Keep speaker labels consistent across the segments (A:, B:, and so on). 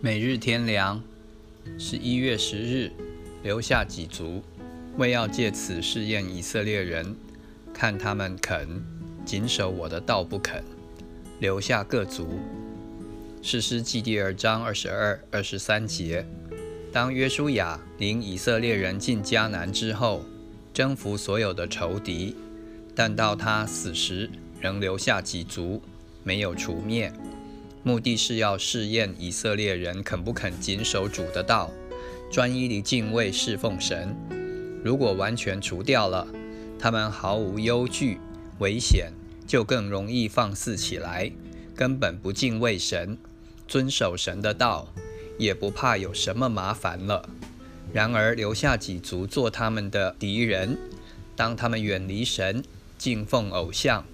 A: 每日天凉，十一月十日，留下几族，为要借此试验以色列人，看他们肯谨守我的道不肯。留下各族。士师记第二章二十二、二十三节。当约书亚领以色列人进迦南之后，征服所有的仇敌，但到他死时，仍留下几族，没有除灭。目的是要试验以色列人肯不肯谨守主的道，专一地敬畏侍奉神。如果完全除掉了，他们毫无忧惧、危险，就更容易放肆起来，根本不敬畏神，遵守神的道，也不怕有什么麻烦了。然而留下几族做他们的敌人，当他们远离神、敬奉偶像、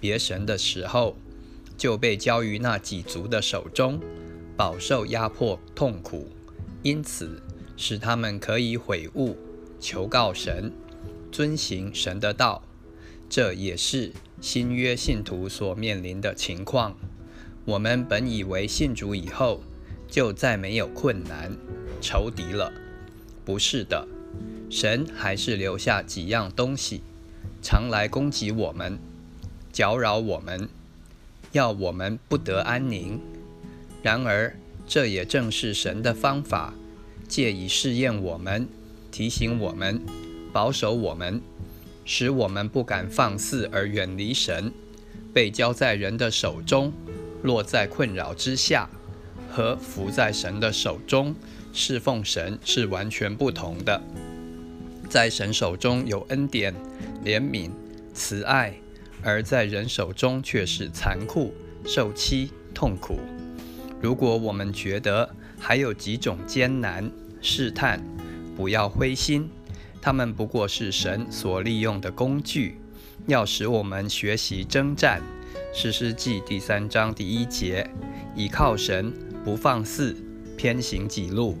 A: 别神的时候。就被交于那几族的手中，饱受压迫痛苦，因此使他们可以悔悟，求告神，遵行神的道。这也是新约信徒所面临的情况。我们本以为信主以后就再没有困难、仇敌了，不是的，神还是留下几样东西，常来攻击我们，搅扰我们。要我们不得安宁。然而，这也正是神的方法，借以试验我们，提醒我们，保守我们，使我们不敢放肆而远离神，被交在人的手中，落在困扰之下，和伏在神的手中侍奉神是完全不同的。在神手中有恩典、怜悯、慈爱。而在人手中却是残酷、受欺、痛苦。如果我们觉得还有几种艰难试探，不要灰心，他们不过是神所利用的工具，要使我们学习征战。诗诗记第三章第一节：倚靠神，不放肆，偏行己路。